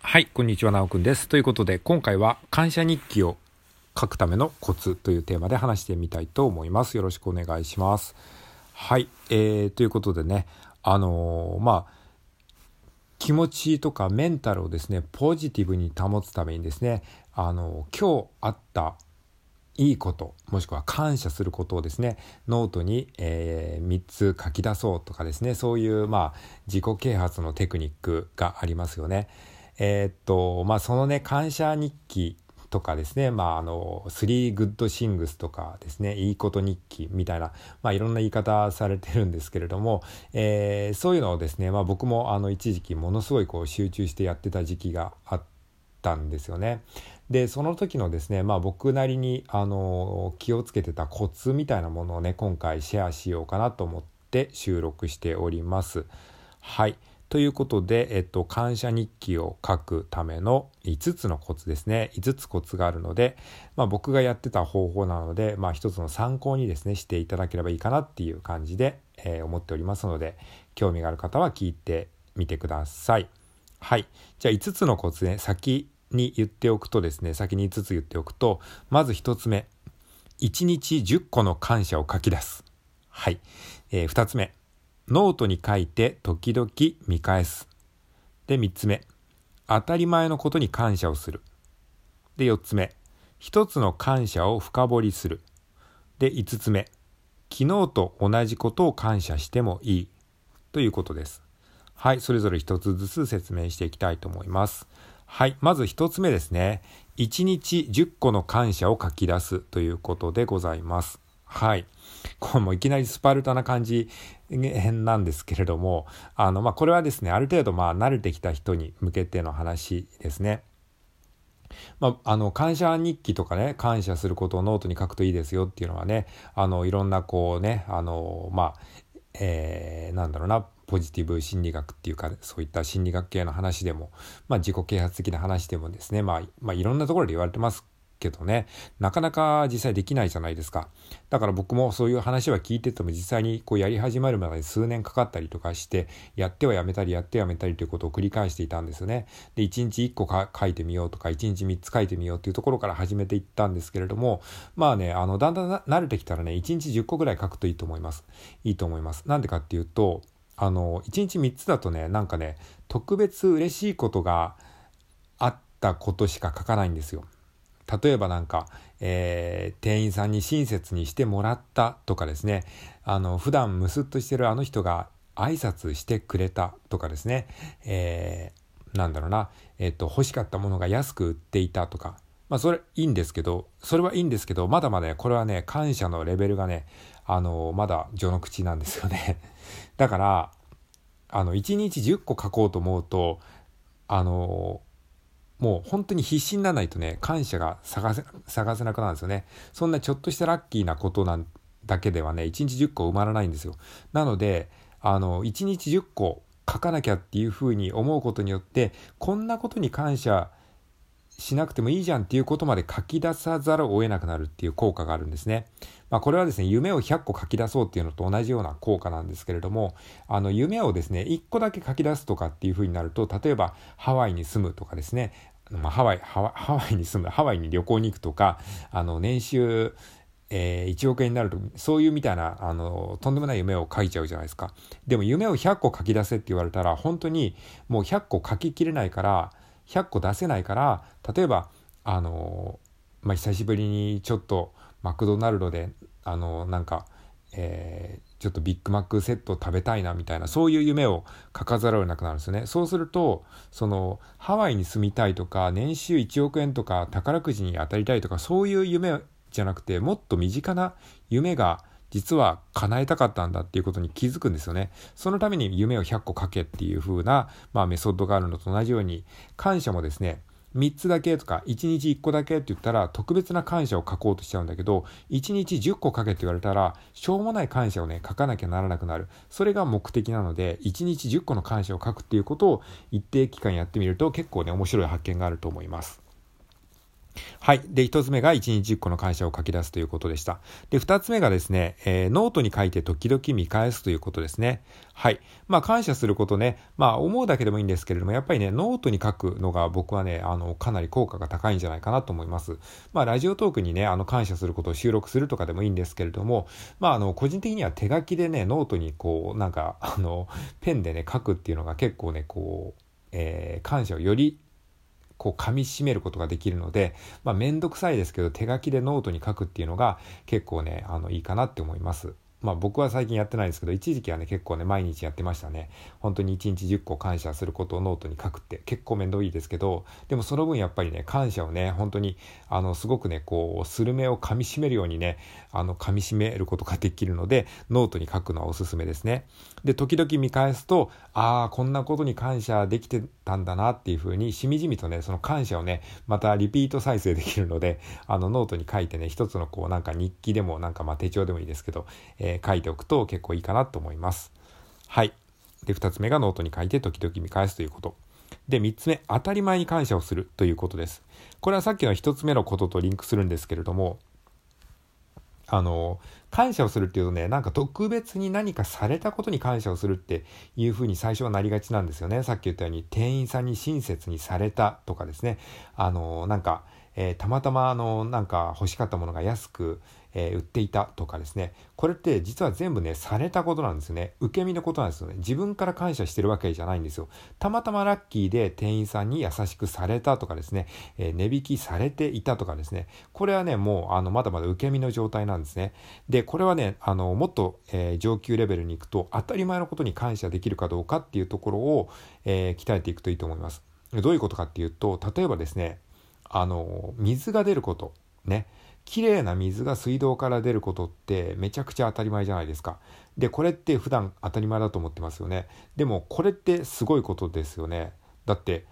はい、こんにちは、なおくんです。ということで、今回は感謝日記を書くためのコツというテーマで話してみたいと思います。よろしくお願いします。はい、えー、ということでね、あのーまあ、気持ちとかメンタルをですね、ポジティブに保つためにですね、あのー今日あったいいこともしくは感謝することをですねノートに、え3つ書き出そうとかですねそういうまあ自己啓発のテクニックがありますよね。えーっとまあそのね感謝日記とかですねまああの3 good things とかですねいいこと日記みたいなまあいろんな言い方されてるんですけれども、えーそういうのをですねまあ僕もあの一時期ものすごいこう集中してやってた時期があったんですよね。でその時のですねまあ僕なりにあの気をつけてたコツみたいなものをね今回シェアしようかなと思って収録しております。はいということで、えっと、感謝日記を書くための5つのコツですね5つコツがあるので、まあ、僕がやってた方法なので、まあ、一つの参考にですねしていただければいいかなっていう感じで、えー思っておりますので興味がある方は聞いてみてください。はい。じゃあ5つのコツね、先に言っておくとですね、先に5つ言っておくと、まず1つ目、1日10個の感謝を書き出す。はい。え2つ目、ノートに書いて時々見返す。で、3つ目、当たり前のことに感謝をする。で、4つ目、1つの感謝を深掘りする。で、5つ目、昨日と同じことを感謝してもいい。ということです。はい、それぞれ一つずつ説明していきたいと思います。はい、まず一つ目ですね。1日10個の感謝を書き出すということでございます。はい。これもいきなりスパルタな感じ変なんですけれども、あの、まあ、これはですね、ある程度、まあ、慣れてきた人に向けての話ですね。まあ、あの感謝日記とかね感謝することをノートに書くといいですよっていうのはねあのいろんなこうねあのまあえーなんだろうなポジティブ心理学っていうかそういった心理学系の話でも、まあ、自己啓発的な話でもですね、まあ、まあいろんなところで言われてますけどねなかなか実際できないじゃないですか。だから僕もそういう話は聞いてても実際にこうやり始まるまで数年かかったりとかしてやってはやめたりやってはやめたりということを繰り返していたんですよね。で1日1個か書いてみようとか1日3つ書いてみようっていうところから始めていったんですけれどもまあねあのだんだん慣れてきたらね1日10個ぐらい書くといいと思います。いいと思います。なんでかっていうとあの1日3つだとねなんかね特別嬉しいことがあったことしか書かないんですよ。例えばなんか、えー店員さんに親切にしてもらったとかですね。あの普段ムスッとしてるあの人が挨拶してくれたとかですね、えーなんだろうな、えっと欲しかったものが安く売っていたとか。まあそれいいんですけどそれはいいんですけどまだまだねこれはね感謝のレベルがねあのまだ序の口なんですよね。だからあの1日10個書こうと思うとあのもう本当に必死にならないとね感謝が探せ探せなくなるんですよね。そんなちょっとしたラッキーなことなんだけではね1日10個埋まらないんですよ。なのであの1日10個書かなきゃっていうふうに思うことによってこんなことに感謝しなくてもいいじゃんっていうことまで書き出さざるを得なくなるっていう効果があるんですね。まあ、これはですね夢を100個書き出そうっていうのと同じような効果なんですけれどもあの夢をですね1個だけ書き出すとかっていうふうになると例えばハワイに住むとかですね、まあ、ハワイハワハワイに住むハワイに旅行に行くとかあの年収えー1億円になるとそういうみたいなあのとんでもない夢を書いちゃうじゃないですかでも夢を100個書き出せって言われたら本当にもう100個書ききれないから100個出せないから例えばあのまあ久しぶりにちょっとマクドナルドであのなんか、えーちょっとビッグマックセット食べたいなみたいなそういう夢を書かざるを得なくなるんですよね。そうするとそのハワイに住みたいとか年収1億円とか宝くじに当たりたいとかそういう夢じゃなくてもっと身近な夢が実は叶えたかったんだっていうことに気づくんですよね。そのために夢を100個書けっていう風な、まあ、メソッドがあるのと同じように感謝もですね3つだけとか1日1個だけって言ったら特別な感謝を書こうとしちゃうんだけど1日10個書けって言われたらしょうもない感謝をね書かなきゃならなくなるそれが目的なので1日10個の感謝を書くっていうことを一定期間やってみると結構ね面白い発見があると思います。はい。で、一つ目が一日一個の感謝を書き出すということでした。で、二つ目がですね、えー、ノートに書いて時々見返すということですね。はい。まあ、感謝することね、まあ、思うだけでもいいんですけれども、やっぱりね、ノートに書くのが僕はね、あの、かなり効果が高いんじゃないかなと思います。まあ、ラジオトークにね、あの、感謝することを収録するとかでもいいんですけれども、まあ、あの、個人的には手書きでね、ノートにこう、なんか、あの、ペンでね、書くっていうのが結構ね、こう、えー、感謝をよりこう噛み締めることができるので、まあ、めんどくさいですけど手書きでノートに書くっていうのが結構ねあのいいかなって思います。まあ僕は最近やってないんですけど、一時期はね、結構ね、毎日やってましたね。本当に1日10個感謝することをノートに書くって結構めんどいですけど、でもその分やっぱりね、感謝をね、本当に、あの、すごくね、こう、スルメを噛み締めるようにね、あの、噛み締めることができるので、ノートに書くのはおすすめですね。で、時々見返すと、ああ、こんなことに感謝できてたんだなっていうふうに、しみじみとね、その感謝をね、またリピート再生できるので、あの、ノートに書いてね、一つのこう、なんか日記でも、なんかまあ手帳でもいいですけど、ええー、書いておくと結構いいかなと思います。はい。で、2つ目がノートに書いて時々見返すということ。で、3つ目、当たり前に感謝をするということです。これはさっきの1つ目のこととリンクするんですけれども、あの、感謝をするっていうとね、なんか特別に何かされたことに感謝をするっていうふうに最初はなりがちなんですよね。さっき言ったように店員さんに親切にされたとかですね。あの、なんか、えー、たまたまあの、なんか欲しかったものが安く、えー、売っていたとかですね。これって実は全部ねされたことなんですよね。受け身のことなんですよね。自分から感謝してるわけじゃないんですよ。たまたまラッキーで店員さんに優しくされたとかですね、えー、値引きされていたとかですね。これはねもうあのまだまだ受け身の状態なんですね。でこれはねあのもっと、えー、上級レベルに行くと当たり前のことに感謝できるかどうかっていうところを、え鍛えていくといいと思います。どういうことかっていうと例えばですねあの水が出ることね綺麗な水が水道から出ることってめちゃくちゃ当たり前じゃないですか。で、これって普段当たり前だと思ってますよね。でもこれってすごいことですよね。だって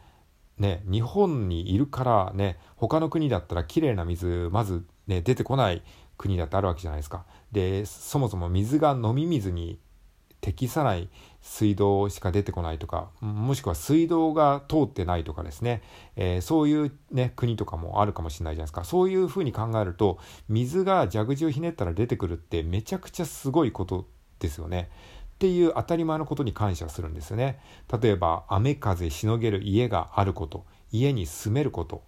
ね、日本にいるからね、他の国だったら綺麗な水まずね、出てこない国だってあるわけじゃないですか。で、そもそも水が飲み水に適さない水道しか出てこないとかもしくは水道が通ってないとかですね、えー、そういう、ね、国とかもあるかもしれないじゃないですかそういうふうに考えると水が蛇口をひねったら出てくるってめちゃくちゃすごいことですよね。っていう当たり前のことに感謝するんですよね。例えば雨風しのげる家があること家に住めること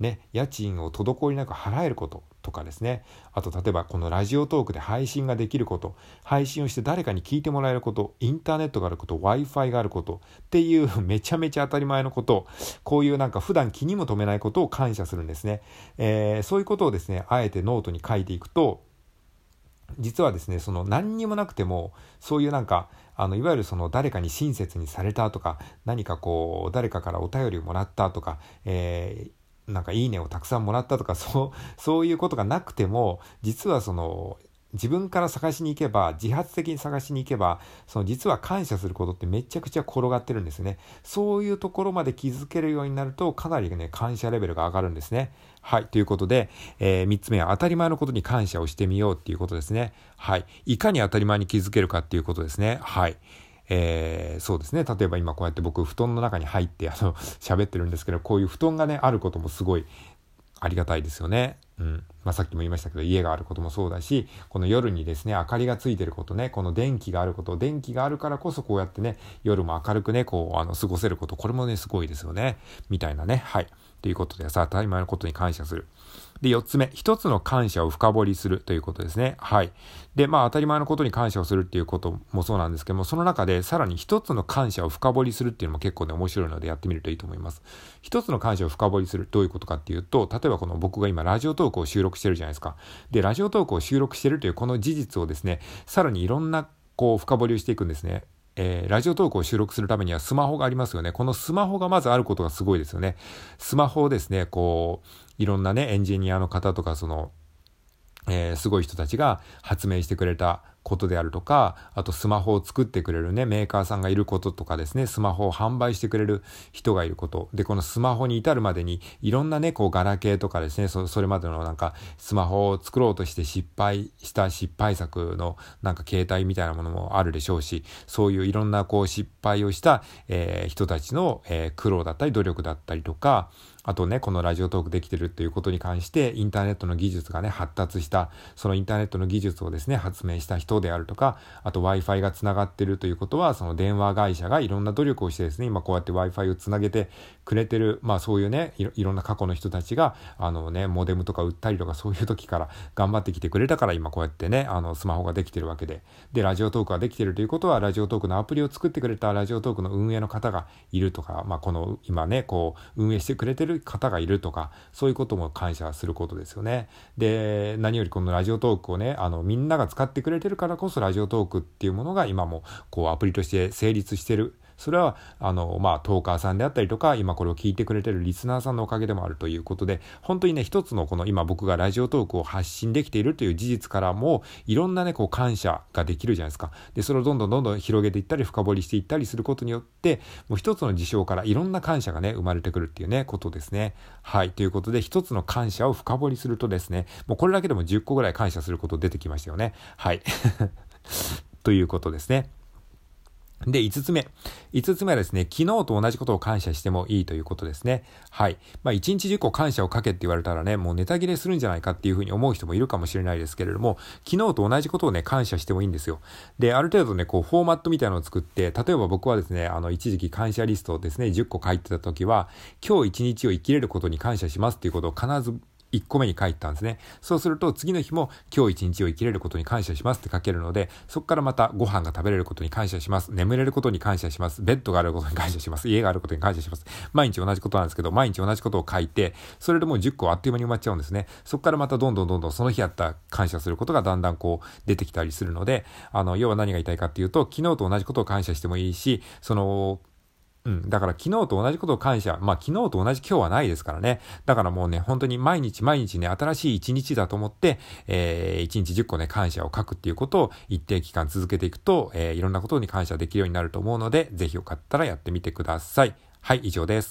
ね、家賃を滞りなく払えることとかですね。あと例えばこのラジオトークで配信ができること。配信をして誰かに聞いてもらえること。インターネットがあること。w i f i があること。っていう めちゃめちゃ当たり前のこと。こういうなんか普段気にも留めないことを感謝するんですね、えー、そういうことをですねあえてノートに書いていくと実はですねその何にもなくてもそういうなんかあのいわゆるその誰かに親切にされたとか何かこう誰かからお便りをもらったとか、えーなんかいいねをたくさんもらったとか、そう、そういうことがなくても、実はその、自分から探しに行けば、自発的に探しに行けば、その実は感謝することってめちゃくちゃ転がってるんですね。そういうところまで気づけるようになると、かなりね、感謝レベルが上がるんですね。はい。ということで、えー、3つ目は当たり前のことに感謝をしてみようっていうことですね。はい。いかに当たり前に気づけるかっていうことですね。はい。えー、そうですね。例えば今こうやって僕布団の中に入ってあの喋ってるんですけど、こういう布団がね、あることもすごいありがたいですよね。うん。まあ、さっきも言いましたけど、家があることもそうだし、この夜にですね、明かりがついてることね、この電気があること、電気があるからこそこうやってね、夜も明るくね、こう、あの、過ごせること、これもね、すごいですよね。みたいなね。はい。ということでさ、当たり前のことに感謝する。で、4つ目、一つの感謝を深掘りするということですね。はい。で、まあ、当たり前のことに感謝をするっていうこともそうなんですけども、その中でさらに一つの感謝を深掘りするっていうのも結構ね、面白いのでやってみるといいと思います。一つの感謝を深掘りする、どういうことかっていうと、例えばこの僕が今ラジオトークを収録してるじゃないですか。で、ラジオトークを収録してるというこの事実をですね、さらにいろんなこう深掘りをしていくんですね。えー、ラジオトークを収録するためにはスマホがありますよね。このスマホがまずあることがすごいですよね。スマホをですね、こう、いろんなね、エンジニアの方とか、その、えー、すごい人たちが発明してくれたことであるとか、あとスマホを作ってくれるね、メーカーさんがいることとかですね、スマホを販売してくれる人がいること。で、このスマホに至るまでに、いろんなね、こう、ガラケーとかですね、それまでのなんか、スマホを作ろうとして失敗した失敗作のなんか携帯みたいなものもあるでしょうし、そういういろんなこう、失敗をした、えー、人たちの、えー、苦労だったり努力だったりとか、あとね、このラジオトークできてるっていうことに関して、インターネットの技術がね、発達した、そのインターネットの技術をですね、発明した人であるとか、あと Wi-Fi が繋がってるということは、その電話会社がいろんな努力をしてですね、今こうやって Wi-Fi をつなげてくれてる、まあそういうね、いろんな過去の人たちが、あのね、モデムとか売ったりとかそういう時から頑張ってきてくれたから今こうやってね、あのスマホができてるわけで。で、ラジオトークができてるということは、ラジオトークのアプリを作ってくれたラジオトークの運営の方がいるとか、まあこの今ね、こう運営してくれてる方がいるとか、そういうことも感謝することですよね。で、何よりこのラジオトークをね、あのみんなが使ってくれてるからからこそラジオトークっていうものが今もこうアプリとして成立してるそれは、あの、まあ、トーカーさんであったりとか、今これを聞いてくれてるリスナーさんのおかげでもあるということで、本当にね、一つのこの今僕がラジオトークを発信できているという事実からも、いろんなね、こう感謝ができるじゃないですか。で、それをどんどんどんどん広げていったり、深掘りしていったりすることによって、もう一つの事象からいろんな感謝がね、生まれてくるっていうね、ことですね。はい。ということで、一つの感謝を深掘りするとですね、もうこれだけでも10個ぐらい感謝すること出てきましたよね。はい。ということですね。で、5つ目。5つ目はですね、昨日と同じことを感謝してもいいということですね。はい。まあ、1日10個感謝をかけって言われたらね、もうネタ切れするんじゃないかっていうふうに思う人もいるかもしれないですけれども、昨日と同じことをね、感謝してもいいんですよ。で、ある程度ね、こう、フォーマットみたいなのを作って、例えば僕はですね、あの、一時期感謝リストをですね、10個書いてた時は、今日1日を生きれることに感謝しますっていうことを必ず1個目に書いたんですね。そうすると次の日も今日一日を生きれることに感謝しますって書けるので、そこからまたご飯が食べれることに感謝します。眠れることに感謝します。ベッドがあることに感謝します。家があることに感謝します。毎日同じことなんですけど、毎日同じことを書いて、それでもう10個あっという間に埋まっちゃうんですね。そこからまたどんどんどんどんその日あった感謝することがだんだんこう出てきたりするので、あの、要は何が言いたいかっていうと、昨日と同じことを感謝してもいいし、その、うん。だから昨日と同じことを感謝。まあ昨日と同じ今日はないですからね。だからもうね、本当に毎日毎日ね、新しい一日だと思って、えー、一日10個ね、感謝を書くっていうことを一定期間続けていくと、えー、いろんなことに感謝できるようになると思うので、ぜひよかったらやってみてください。はい、以上です。